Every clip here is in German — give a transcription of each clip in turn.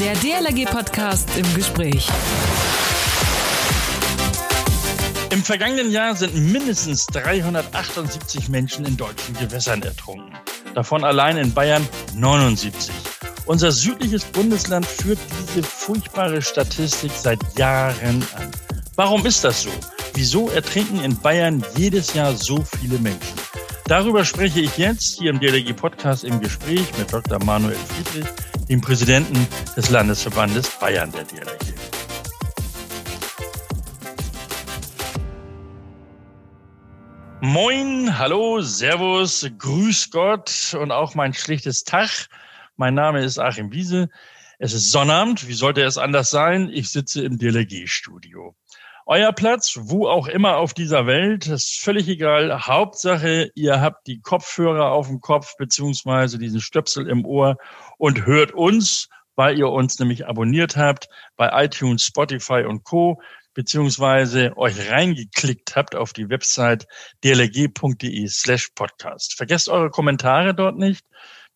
Der DLRG-Podcast im Gespräch. Im vergangenen Jahr sind mindestens 378 Menschen in deutschen Gewässern ertrunken. Davon allein in Bayern 79. Unser südliches Bundesland führt diese furchtbare Statistik seit Jahren an. Warum ist das so? Wieso ertrinken in Bayern jedes Jahr so viele Menschen? Darüber spreche ich jetzt hier im DLG Podcast im Gespräch mit Dr. Manuel Friedrich, dem Präsidenten des Landesverbandes Bayern der DLG. Moin, hallo, Servus, Grüß Gott und auch mein schlichtes Tag. Mein Name ist Achim Wiese. Es ist Sonnabend. Wie sollte es anders sein? Ich sitze im DLG-Studio. Euer Platz, wo auch immer auf dieser Welt, ist völlig egal. Hauptsache, ihr habt die Kopfhörer auf dem Kopf beziehungsweise diesen Stöpsel im Ohr und hört uns, weil ihr uns nämlich abonniert habt bei iTunes, Spotify und Co beziehungsweise euch reingeklickt habt auf die Website dlg.de slash podcast. Vergesst eure Kommentare dort nicht.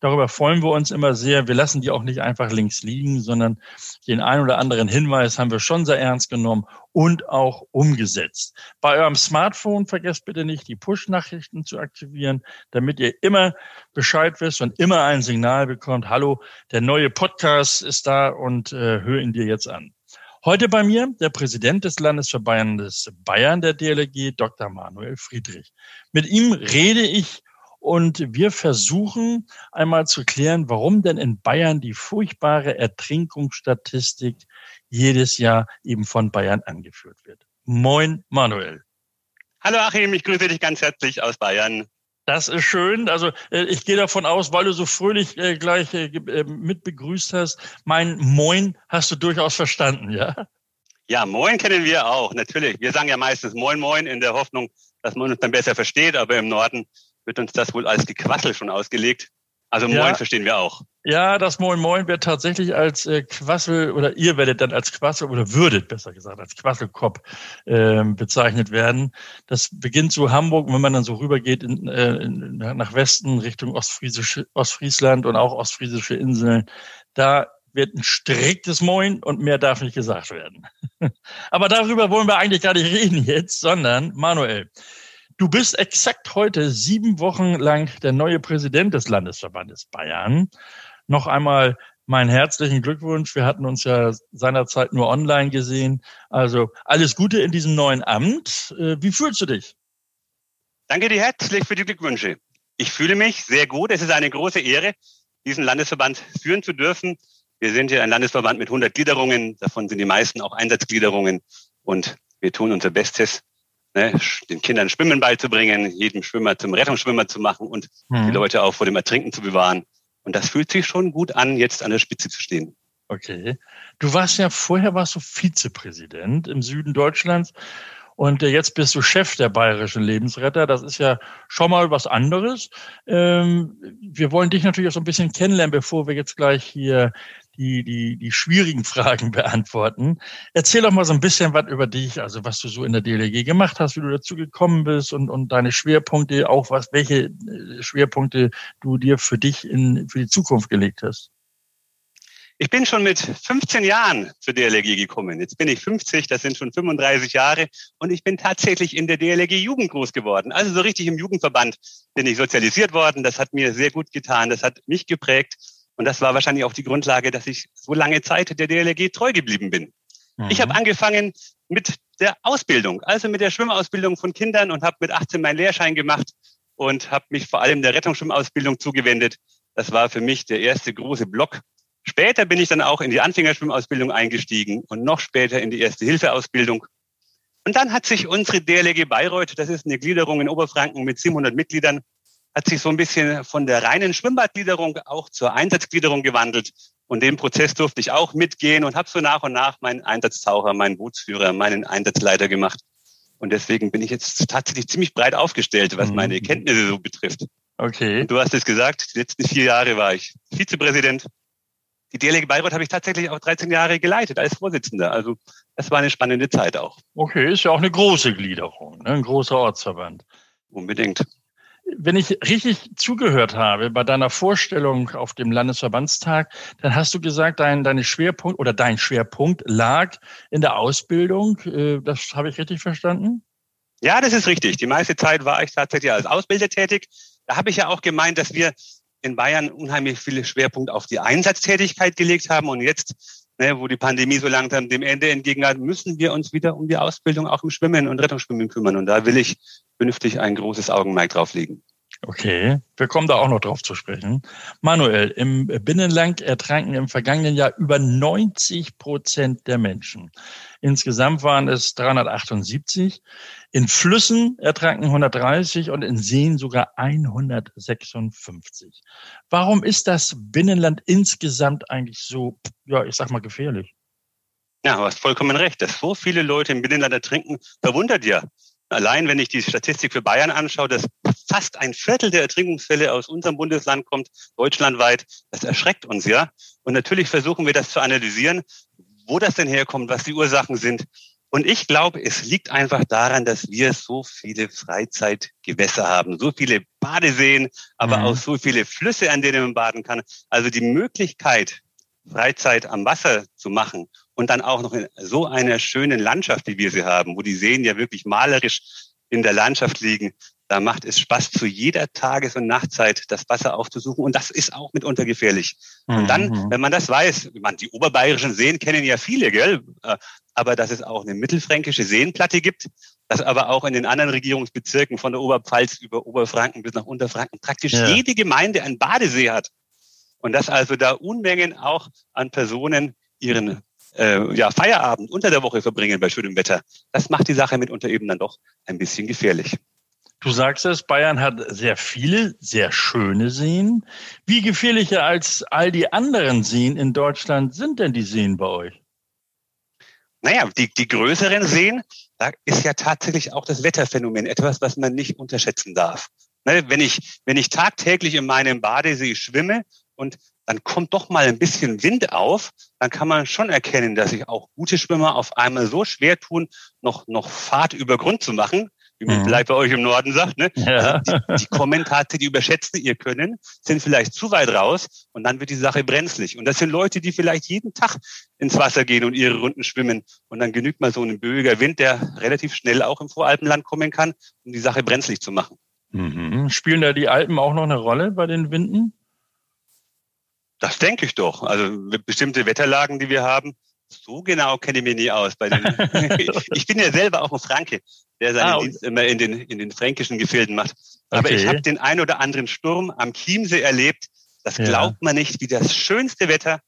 Darüber freuen wir uns immer sehr. Wir lassen die auch nicht einfach links liegen, sondern den ein oder anderen Hinweis haben wir schon sehr ernst genommen und auch umgesetzt. Bei eurem Smartphone vergesst bitte nicht, die Push-Nachrichten zu aktivieren, damit ihr immer Bescheid wisst und immer ein Signal bekommt. Hallo, der neue Podcast ist da und äh, hör ihn dir jetzt an. Heute bei mir der Präsident des Landesverbandes Bayern der DLG, Dr. Manuel Friedrich. Mit ihm rede ich und wir versuchen einmal zu klären, warum denn in Bayern die furchtbare Ertrinkungsstatistik jedes Jahr eben von Bayern angeführt wird. Moin, Manuel. Hallo Achim, ich grüße dich ganz herzlich aus Bayern. Das ist schön. Also äh, ich gehe davon aus, weil du so fröhlich äh, gleich äh, mit begrüßt hast, mein Moin hast du durchaus verstanden, ja? Ja, Moin kennen wir auch, natürlich. Wir sagen ja meistens Moin Moin in der Hoffnung, dass man uns dann besser versteht, aber im Norden wird uns das wohl als Gequassel schon ausgelegt. Also Moin ja. verstehen wir auch. Ja, das Moin Moin wird tatsächlich als äh, Quassel oder ihr werdet dann als Quassel oder würdet besser gesagt als Quasselkopf äh, bezeichnet werden. Das beginnt so Hamburg, wenn man dann so rübergeht in, äh, in, nach Westen Richtung Ostfriesische, Ostfriesland und auch ostfriesische Inseln. Da wird ein striktes Moin und mehr darf nicht gesagt werden. Aber darüber wollen wir eigentlich gar nicht reden jetzt, sondern Manuel, Du bist exakt heute sieben Wochen lang der neue Präsident des Landesverbandes Bayern. Noch einmal meinen herzlichen Glückwunsch. Wir hatten uns ja seinerzeit nur online gesehen. Also alles Gute in diesem neuen Amt. Äh, wie fühlst du dich? Danke dir herzlich für die Glückwünsche. Ich fühle mich sehr gut. Es ist eine große Ehre, diesen Landesverband führen zu dürfen. Wir sind ja ein Landesverband mit 100 Gliederungen. Davon sind die meisten auch Einsatzgliederungen. Und wir tun unser Bestes, ne, den Kindern Schwimmen beizubringen, jedem Schwimmer zum Rettungsschwimmer zu machen und mhm. die Leute auch vor dem Ertrinken zu bewahren. Und das fühlt sich schon gut an, jetzt an der Spitze zu stehen. Okay. Du warst ja vorher warst du Vizepräsident im Süden Deutschlands und äh, jetzt bist du Chef der Bayerischen Lebensretter. Das ist ja schon mal was anderes. Ähm, wir wollen dich natürlich auch so ein bisschen kennenlernen, bevor wir jetzt gleich hier die, die, die schwierigen Fragen beantworten. Erzähl doch mal so ein bisschen was über dich, also was du so in der DLG gemacht hast, wie du dazu gekommen bist und, und deine Schwerpunkte, auch was, welche äh, Schwerpunkte du dir für dich in, für die Zukunft gelegt hast. Ich bin schon mit 15 Jahren zur DLRG gekommen. Jetzt bin ich 50, das sind schon 35 Jahre und ich bin tatsächlich in der DLRG Jugend groß geworden. Also so richtig im Jugendverband bin ich sozialisiert worden. Das hat mir sehr gut getan, das hat mich geprägt und das war wahrscheinlich auch die Grundlage, dass ich so lange Zeit der DLRG treu geblieben bin. Mhm. Ich habe angefangen mit der Ausbildung, also mit der Schwimmausbildung von Kindern und habe mit 18 meinen Lehrschein gemacht und habe mich vor allem der Rettungsschwimmausbildung zugewendet. Das war für mich der erste große Block. Später bin ich dann auch in die Anfängerschwimmausbildung eingestiegen und noch später in die erste Hilfeausbildung. Und dann hat sich unsere DLRG Bayreuth, das ist eine Gliederung in Oberfranken mit 700 Mitgliedern, hat sich so ein bisschen von der reinen Schwimmbadgliederung auch zur Einsatzgliederung gewandelt. Und den Prozess durfte ich auch mitgehen und habe so nach und nach meinen Einsatztaucher, meinen Bootsführer, meinen Einsatzleiter gemacht. Und deswegen bin ich jetzt tatsächlich ziemlich breit aufgestellt, was mhm. meine Kenntnisse so betrifft. Okay. Und du hast es gesagt, die letzten vier Jahre war ich Vizepräsident. Die DLG Bayreuth habe ich tatsächlich auch 13 Jahre geleitet als Vorsitzender. Also das war eine spannende Zeit auch. Okay, ist ja auch eine große Gliederung, ne? ein großer Ortsverband. Unbedingt. wenn ich richtig zugehört habe bei deiner Vorstellung auf dem Landesverbandstag, dann hast du gesagt, dein, dein Schwerpunkt oder dein Schwerpunkt lag in der Ausbildung. Äh, das habe ich richtig verstanden? Ja, das ist richtig. Die meiste Zeit war ich tatsächlich als Ausbilder tätig. Da habe ich ja auch gemeint, dass wir in Bayern unheimlich viele Schwerpunkte auf die Einsatztätigkeit gelegt haben. Und jetzt, ne, wo die Pandemie so langsam dem Ende entgegenhat, müssen wir uns wieder um die Ausbildung auch im Schwimmen und Rettungsschwimmen kümmern. Und da will ich künftig ein großes Augenmerk drauf legen. Okay, wir kommen da auch noch drauf zu sprechen. Manuel, im Binnenland ertranken im vergangenen Jahr über 90 Prozent der Menschen. Insgesamt waren es 378. In Flüssen ertranken 130 und in Seen sogar 156. Warum ist das Binnenland insgesamt eigentlich so, ja, ich sag mal, gefährlich? Ja, du hast vollkommen recht. Dass so viele Leute im Binnenland ertrinken, verwundert ja. Allein wenn ich die Statistik für Bayern anschaue, dass fast ein Viertel der Ertrinkungsfälle aus unserem Bundesland kommt, deutschlandweit, das erschreckt uns ja. Und natürlich versuchen wir das zu analysieren, wo das denn herkommt, was die Ursachen sind. Und ich glaube, es liegt einfach daran, dass wir so viele Freizeitgewässer haben, so viele Badeseen, aber mhm. auch so viele Flüsse, an denen man baden kann. Also die Möglichkeit, Freizeit am Wasser zu machen und dann auch noch in so einer schönen Landschaft, wie wir sie haben, wo die Seen ja wirklich malerisch in der Landschaft liegen, da macht es Spaß, zu jeder Tages- und Nachtzeit das Wasser aufzusuchen. Und das ist auch mitunter gefährlich. Mhm. Und dann, mhm. wenn man das weiß, man, die oberbayerischen Seen kennen ja viele, gell? Äh, aber dass es auch eine mittelfränkische Seenplatte gibt, dass aber auch in den anderen Regierungsbezirken von der Oberpfalz über Oberfranken bis nach Unterfranken praktisch ja. jede Gemeinde einen Badesee hat. Und dass also da Unmengen auch an Personen ihren äh, ja, Feierabend unter der Woche verbringen bei schönem Wetter. Das macht die Sache mitunter eben dann doch ein bisschen gefährlich. Du sagst es, Bayern hat sehr viele, sehr schöne Seen. Wie gefährlicher als all die anderen Seen in Deutschland sind denn die Seen bei euch? Naja, die, die größeren Seen, da ist ja tatsächlich auch das Wetterphänomen etwas, was man nicht unterschätzen darf. Ne, wenn ich, wenn ich tagtäglich in meinem Badesee schwimme und dann kommt doch mal ein bisschen Wind auf, dann kann man schon erkennen, dass sich auch gute Schwimmer auf einmal so schwer tun, noch, noch Fahrt über Grund zu machen, wie man mhm. vielleicht bei euch im Norden sagt. Ne? Ja. Also die, die Kommentare, die überschätzen ihr Können, sind vielleicht zu weit raus und dann wird die Sache brenzlig. Und das sind Leute, die vielleicht jeden Tag ins Wasser gehen und ihre Runden schwimmen. Und dann genügt mal so ein böiger Wind, der relativ schnell auch im Voralpenland kommen kann, um die Sache brenzlig zu machen. Mhm. Spielen da die Alpen auch noch eine Rolle bei den Winden? Das denke ich doch. Also bestimmte Wetterlagen, die wir haben, so genau kenne ich mich nie aus. Ich bin ja selber auch ein Franke, der seinen ah, Dienst immer in den, in den fränkischen Gefilden macht. Aber okay. ich habe den ein oder anderen Sturm am Chiemsee erlebt. Das ja. glaubt man nicht, wie das schönste Wetter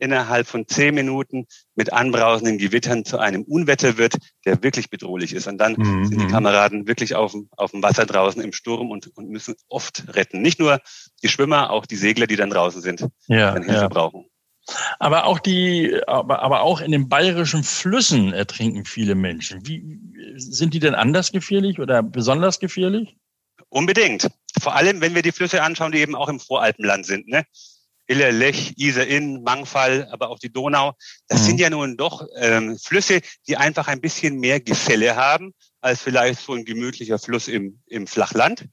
innerhalb von zehn Minuten mit anbrausenden Gewittern zu einem Unwetter wird, der wirklich bedrohlich ist. Und dann mhm. sind die mhm. Kameraden wirklich auf dem, auf dem Wasser draußen im Sturm und, und müssen oft retten. Nicht nur die Schwimmer, auch die Segler, die dann draußen sind, ja, dann Hilfe ja. brauchen. Aber auch die, aber, aber auch in den bayerischen Flüssen ertrinken viele Menschen. Wie sind die denn anders gefährlich oder besonders gefährlich? Unbedingt. Vor allem, wenn wir die Flüsse anschauen, die eben auch im Voralpenland sind. Ne? Iller, Lech, Isar Inn, Mangfall, aber auch die Donau. Das mhm. sind ja nun doch ähm, Flüsse, die einfach ein bisschen mehr Gefälle haben als vielleicht so ein gemütlicher Fluss im, im Flachland.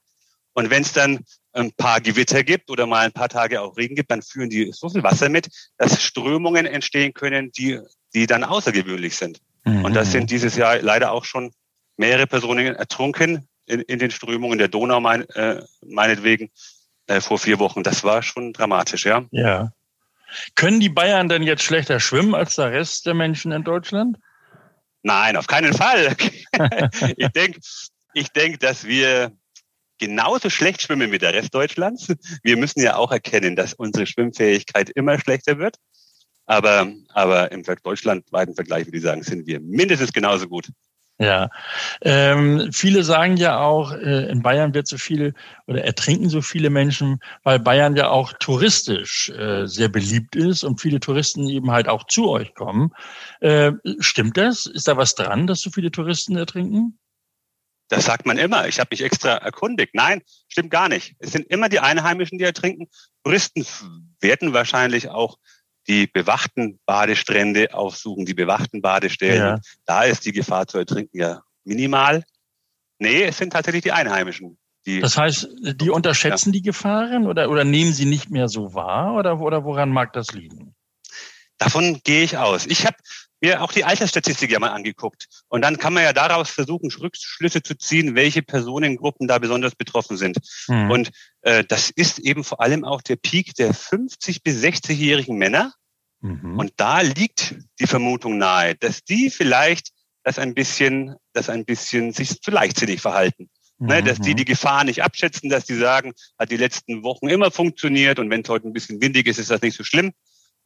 Und wenn es dann ein paar Gewitter gibt oder mal ein paar Tage auch Regen gibt, dann führen die so viel Wasser mit, dass Strömungen entstehen können, die, die dann außergewöhnlich sind. Mhm. Und das sind dieses Jahr leider auch schon mehrere Personen ertrunken in, in den Strömungen der Donau, mein, äh, meinetwegen, äh, vor vier Wochen. Das war schon dramatisch, ja. Ja. Können die Bayern denn jetzt schlechter schwimmen als der Rest der Menschen in Deutschland? Nein, auf keinen Fall. ich denke, ich denk, dass wir genauso schlecht schwimmen wie der Rest Deutschlands. Wir müssen ja auch erkennen, dass unsere Schwimmfähigkeit immer schlechter wird. Aber, aber im deutschlandweiten Vergleich würde ich sagen, sind wir mindestens genauso gut. Ja, ähm, viele sagen ja auch, äh, in Bayern wird so viel oder ertrinken so viele Menschen, weil Bayern ja auch touristisch äh, sehr beliebt ist und viele Touristen eben halt auch zu euch kommen. Äh, stimmt das? Ist da was dran, dass so viele Touristen ertrinken? Das sagt man immer. Ich habe mich extra erkundigt. Nein, stimmt gar nicht. Es sind immer die Einheimischen, die ertrinken. Touristen werden wahrscheinlich auch die bewachten Badestrände aufsuchen, die bewachten Badestellen. Ja. Da ist die Gefahr zu ertrinken ja minimal. Nee, es sind tatsächlich die Einheimischen, Die, das heißt, die unterschätzen ja. die Gefahren oder, oder nehmen sie nicht mehr so wahr oder, oder woran mag das liegen? Davon gehe ich aus. Ich habe mir auch die Altersstatistik ja mal angeguckt. Und dann kann man ja daraus versuchen, Rückschlüsse zu ziehen, welche Personengruppen da besonders betroffen sind. Mhm. Und äh, das ist eben vor allem auch der Peak der 50- bis 60-jährigen Männer. Mhm. Und da liegt die Vermutung nahe, dass die vielleicht das ein bisschen, das ein bisschen sich zu leichtsinnig verhalten. Mhm. Ne, dass die mhm. die Gefahr nicht abschätzen, dass die sagen, hat die letzten Wochen immer funktioniert und wenn es heute ein bisschen windig ist, ist das nicht so schlimm.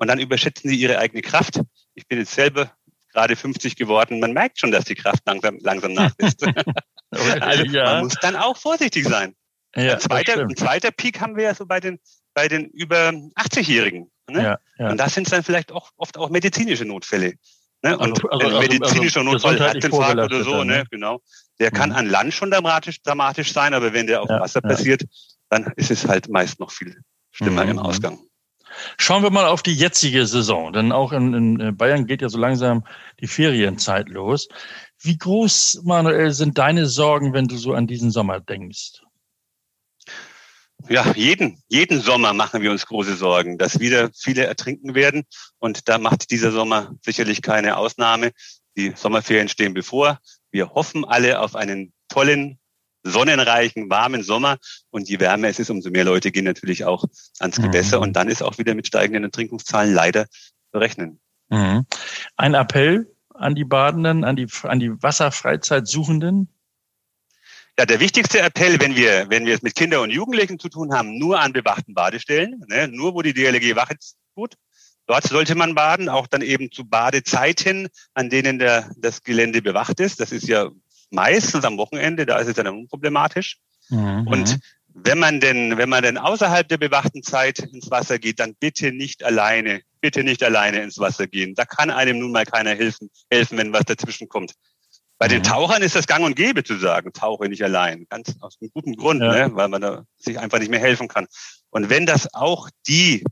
Und dann überschätzen sie ihre eigene Kraft. Ich bin jetzt selber gerade 50 geworden. Man merkt schon, dass die Kraft langsam, langsam nachlässt. also ja. man muss dann auch vorsichtig sein. Ja, ein, zweiter, ein zweiter Peak haben wir ja so bei den, bei den über 80-Jährigen. Ne? Ja, ja. Und da sind es dann vielleicht auch oft auch medizinische Notfälle. Ne? Und also, also, ein also, medizinischer also, Notfall, Herzinfarkt oder so, ne? genau. Der mhm. kann an Land schon dramatisch, dramatisch sein, aber wenn der auf Wasser passiert, dann ist es halt meist noch viel schlimmer mhm. im Ausgang. Schauen wir mal auf die jetzige Saison, denn auch in, in äh, Bayern geht ja so langsam die Ferienzeit los. Wie groß, Manuel, sind deine Sorgen, wenn du so an diesen Sommer denkst? Ja, jeden, jeden Sommer machen wir uns große Sorgen, dass wieder viele ertrinken werden. Und da macht dieser Sommer sicherlich keine Ausnahme. Die Sommerferien stehen bevor. Wir hoffen alle auf einen tollen, sonnenreichen, warmen Sommer. Und je wärmer es ist, umso mehr Leute gehen natürlich auch ans Gewässer. Mhm. Und dann ist auch wieder mit steigenden Ertrinkungszahlen leider zu rechnen. Mhm. Ein Appell an die Badenden, an die, an die Wasserfreizeitsuchenden? Ja, der wichtigste Appell, wenn wir, wenn wir es mit Kindern und Jugendlichen zu tun haben, nur an bewachten Badestellen, ne, nur wo die DLG Wache tut. Dort sollte man baden, auch dann eben zu Badezeiten, an denen der, das Gelände bewacht ist. Das ist ja meistens am Wochenende, da ist es dann unproblematisch. Mhm. Und wenn man denn, wenn man denn außerhalb der bewachten Zeit ins Wasser geht, dann bitte nicht alleine, bitte nicht alleine ins Wasser gehen. Da kann einem nun mal keiner helfen, helfen, wenn was dazwischen kommt. Bei den mhm. Tauchern ist das gang und gäbe zu sagen, tauche nicht allein. Ganz aus einem guten Grund, ja. ne? weil man da sich einfach nicht mehr helfen kann. Und wenn das auch die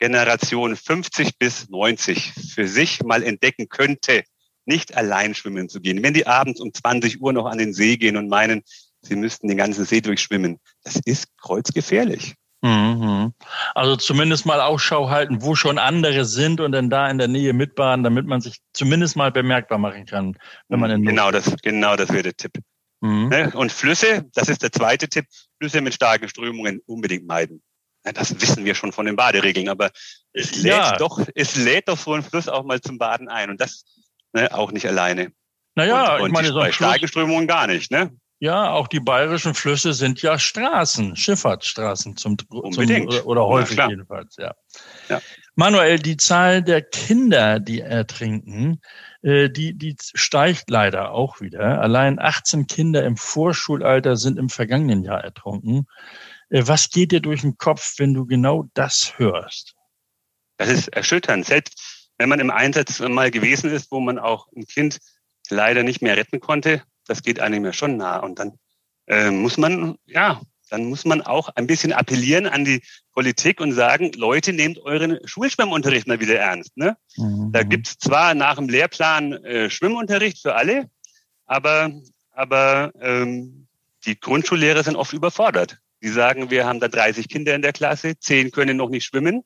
Generation 50 bis 90 für sich mal entdecken könnte, nicht allein schwimmen zu gehen. Wenn die abends um 20 Uhr noch an den See gehen und meinen, sie müssten den ganzen See durchschwimmen, das ist kreuzgefährlich. Mhm. Also zumindest mal Ausschau halten, wo schon andere sind und dann da in der Nähe mitbaden, damit man sich zumindest mal bemerkbar machen kann, wenn man in Genau, das, genau das wäre der Tipp. Mhm. Ne? Und Flüsse, das ist der zweite Tipp, Flüsse mit starken Strömungen unbedingt meiden. Das wissen wir schon von den Baderegeln, aber es lädt ja. doch, es lädt doch so ein Fluss auch mal zum Baden ein und das ne, auch nicht alleine. Naja, und, und ich meine, so bei starken Strömungen gar nicht, ne? Ja, auch die bayerischen Flüsse sind ja Straßen, Schifffahrtsstraßen zum, Unbedingt. zum oder häufig ja, jedenfalls, ja. ja. Manuel, die Zahl der Kinder, die ertrinken, äh, die, die steigt leider auch wieder. Allein 18 Kinder im Vorschulalter sind im vergangenen Jahr ertrunken. Äh, was geht dir durch den Kopf, wenn du genau das hörst? Das ist erschütternd. Selbst wenn man im Einsatz mal gewesen ist, wo man auch ein Kind leider nicht mehr retten konnte, das geht einem ja schon nah. Und dann äh, muss man, ja, dann muss man auch ein bisschen appellieren an die Politik und sagen, Leute, nehmt euren Schulschwimmunterricht mal wieder ernst. Ne? Mhm. Da gibt's zwar nach dem Lehrplan äh, Schwimmunterricht für alle, aber, aber ähm, die Grundschullehrer sind oft überfordert. Die sagen, wir haben da 30 Kinder in der Klasse, 10 können noch nicht schwimmen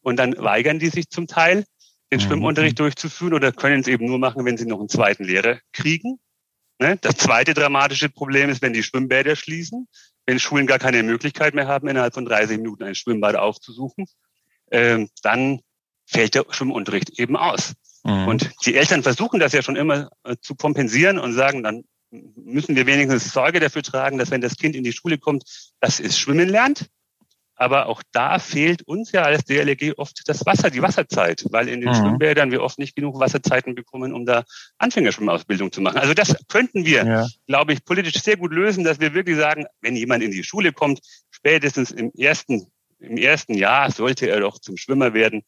und dann weigern die sich zum Teil, den mhm. Schwimmunterricht durchzuführen oder können es eben nur machen, wenn sie noch einen zweiten Lehrer kriegen. Ne? Das zweite dramatische Problem ist, wenn die Schwimmbäder schließen, wenn Schulen gar keine Möglichkeit mehr haben, innerhalb von 30 Minuten ein Schwimmbad aufzusuchen, ähm, dann fällt der Schwimmunterricht eben aus. Mhm. Und die Eltern versuchen das ja schon immer äh, zu kompensieren und sagen, dann müssen wir wenigstens Sorge dafür tragen, dass wenn das Kind in die Schule kommt, dass es schwimmen lernt. Aber auch da fehlt uns ja als DLG oft das Wasser, die Wasserzeit, weil in den mhm. Schwimmbädern wir oft nicht genug Wasserzeiten bekommen, um da Anfängerschwimmausbildung zu machen. Also das könnten wir, ja. glaube ich, politisch sehr gut lösen, dass wir wirklich sagen, wenn jemand in die Schule kommt, spätestens im ersten, im ersten Jahr sollte er doch zum Schwimmer werden,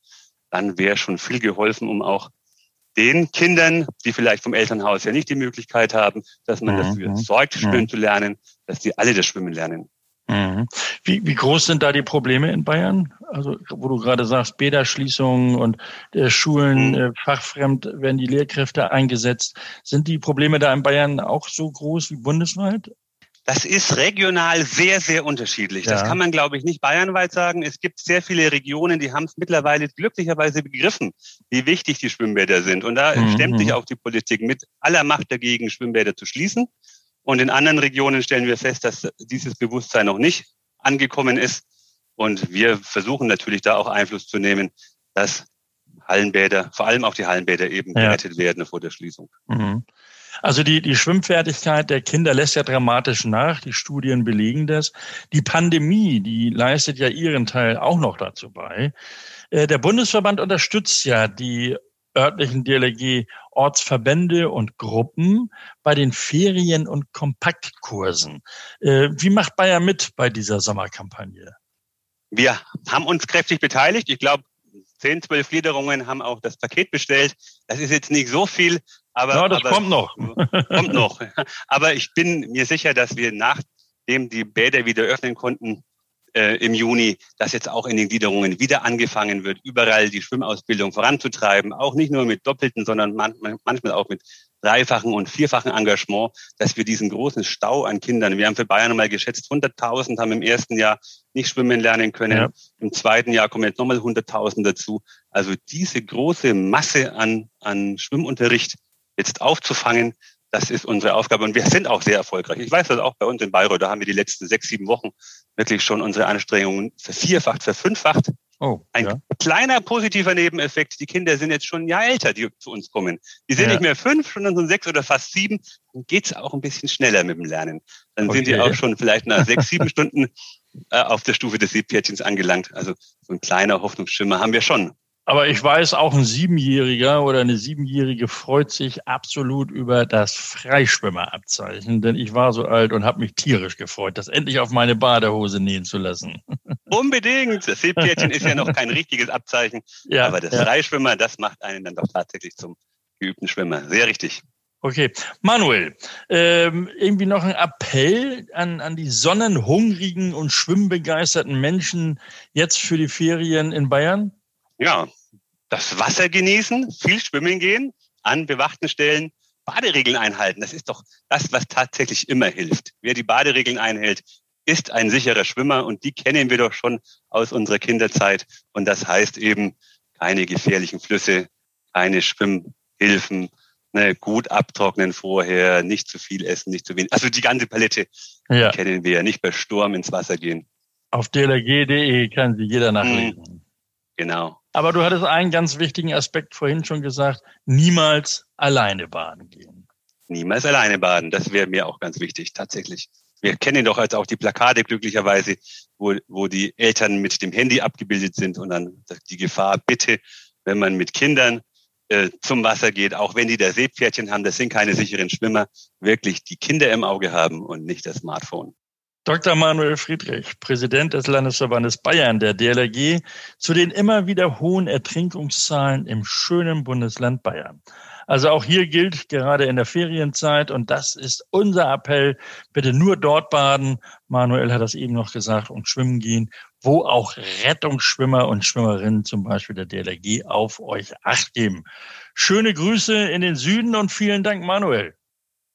dann wäre schon viel geholfen, um auch den Kindern, die vielleicht vom Elternhaus ja nicht die Möglichkeit haben, dass man mhm. dafür sorgt, schwimmen mhm. zu lernen, dass die alle das Schwimmen lernen. Mhm. Wie, wie groß sind da die Probleme in Bayern? Also, wo du gerade sagst, Bäderschließungen und äh, Schulen mhm. äh, fachfremd werden die Lehrkräfte eingesetzt. Sind die Probleme da in Bayern auch so groß wie bundesweit? Das ist regional sehr, sehr unterschiedlich. Ja. Das kann man, glaube ich, nicht bayernweit sagen. Es gibt sehr viele Regionen, die haben es mittlerweile glücklicherweise begriffen, wie wichtig die Schwimmbäder sind. Und da mhm. stemmt sich mhm. auch die Politik mit aller Macht dagegen, Schwimmbäder zu schließen. Und in anderen Regionen stellen wir fest, dass dieses Bewusstsein noch nicht angekommen ist. Und wir versuchen natürlich da auch Einfluss zu nehmen, dass Hallenbäder, vor allem auch die Hallenbäder eben ja. gerettet werden vor der Schließung. Mhm. Also die, die Schwimmfertigkeit der Kinder lässt ja dramatisch nach. Die Studien belegen das. Die Pandemie, die leistet ja ihren Teil auch noch dazu bei. Äh, der Bundesverband unterstützt ja die örtlichen DLG Ortsverbände und Gruppen bei den Ferien- und Kompaktkursen. Äh, wie macht Bayern mit bei dieser Sommerkampagne? Wir haben uns kräftig beteiligt. Ich glaube, zehn, zwölf Gliederungen haben auch das Paket bestellt. Das ist jetzt nicht so viel, aber. Ja, das aber, kommt noch. kommt noch. Aber ich bin mir sicher, dass wir nachdem die Bäder wieder öffnen konnten, äh, im Juni, dass jetzt auch in den Gliederungen wieder angefangen wird, überall die Schwimmausbildung voranzutreiben, auch nicht nur mit doppelten, sondern manchmal, auch mit dreifachen und vierfachen Engagement, dass wir diesen großen Stau an Kindern, wir haben für Bayern mal geschätzt, 100.000 haben im ersten Jahr nicht schwimmen lernen können. Ja. Im zweiten Jahr kommen jetzt nochmal 100.000 dazu. Also diese große Masse an, an Schwimmunterricht jetzt aufzufangen, das ist unsere Aufgabe und wir sind auch sehr erfolgreich. Ich weiß das auch bei uns in Bayreuth, da haben wir die letzten sechs, sieben Wochen wirklich schon unsere Anstrengungen vervierfacht, verfünffacht. Oh, ein ja. kleiner positiver Nebeneffekt, die Kinder sind jetzt schon ein Jahr älter, die zu uns kommen. Die sind ja. nicht mehr fünf, sondern so sechs oder fast sieben. Dann geht's auch ein bisschen schneller mit dem Lernen. Dann okay. sind die auch schon vielleicht nach sechs, sieben Stunden äh, auf der Stufe des Seepferdchens angelangt. Also so ein kleiner Hoffnungsschimmer haben wir schon. Aber ich weiß, auch ein Siebenjähriger oder eine Siebenjährige freut sich absolut über das Freischwimmerabzeichen, denn ich war so alt und habe mich tierisch gefreut, das endlich auf meine Badehose nähen zu lassen. Unbedingt. Das Seepferdchen ist ja noch kein richtiges Abzeichen, ja, aber das ja. Freischwimmer, das macht einen dann doch tatsächlich zum geübten Schwimmer. Sehr richtig. Okay, Manuel, ähm, irgendwie noch ein Appell an, an die sonnenhungrigen und schwimmbegeisterten Menschen jetzt für die Ferien in Bayern? ja, das Wasser genießen, viel schwimmen gehen, an bewachten Stellen Baderegeln einhalten. Das ist doch das, was tatsächlich immer hilft. Wer die Baderegeln einhält, ist ein sicherer Schwimmer und die kennen wir doch schon aus unserer Kinderzeit. Und das heißt eben keine gefährlichen Flüsse, keine Schwimmhilfen, ne, gut abtrocknen vorher, nicht zu viel essen, nicht zu wenig. Also die ganze Palette ja. kennen wir, nicht bei Sturm ins Wasser gehen. Auf dlg.de kann sie jeder nachlesen. Mhm. Genau. Aber du hattest einen ganz wichtigen Aspekt vorhin schon gesagt, niemals alleine baden gehen. Niemals alleine baden, das wäre mir auch ganz wichtig, tatsächlich. Wir kennen doch jetzt auch die Plakate glücklicherweise, wo, wo die Eltern mit dem Handy abgebildet sind und dann die Gefahr, bitte, wenn man mit Kindern äh, zum Wasser geht, auch wenn die da Seepferdchen haben, das sind keine sicheren Schwimmer, wirklich die Kinder im Auge haben und nicht das Smartphone. Dr. Manuel Friedrich, Präsident des Landesverbandes Bayern der DLRG, zu den immer wieder hohen Ertrinkungszahlen im schönen Bundesland Bayern. Also auch hier gilt gerade in der Ferienzeit und das ist unser Appell, bitte nur dort baden, Manuel hat das eben noch gesagt, und schwimmen gehen, wo auch Rettungsschwimmer und Schwimmerinnen zum Beispiel der DLRG auf euch acht geben. Schöne Grüße in den Süden und vielen Dank, Manuel.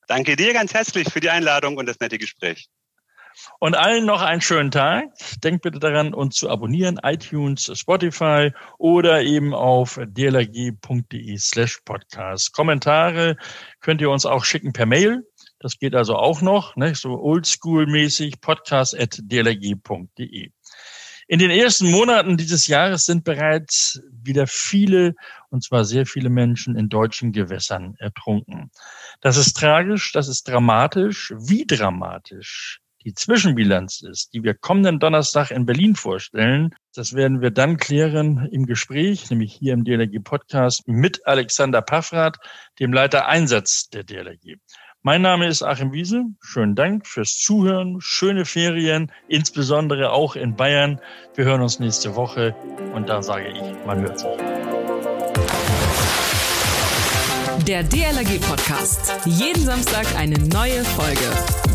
Danke dir ganz herzlich für die Einladung und das nette Gespräch. Und allen noch einen schönen Tag. Denkt bitte daran, uns zu abonnieren, iTunes, Spotify oder eben auf dlg.de slash podcast. Kommentare könnt ihr uns auch schicken per Mail. Das geht also auch noch, ne? so oldschool-mäßig, podcast.dlg.de. In den ersten Monaten dieses Jahres sind bereits wieder viele, und zwar sehr viele Menschen in deutschen Gewässern ertrunken. Das ist tragisch, das ist dramatisch. Wie dramatisch die Zwischenbilanz ist, die wir kommenden Donnerstag in Berlin vorstellen, das werden wir dann klären im Gespräch, nämlich hier im DLRG Podcast mit Alexander Paffrath, dem Leiter Einsatz der DLRG. Mein Name ist Achim Wiese. Schönen Dank fürs Zuhören. Schöne Ferien, insbesondere auch in Bayern. Wir hören uns nächste Woche und da sage ich, man hört sich. Der DLRG Podcast. Jeden Samstag eine neue Folge.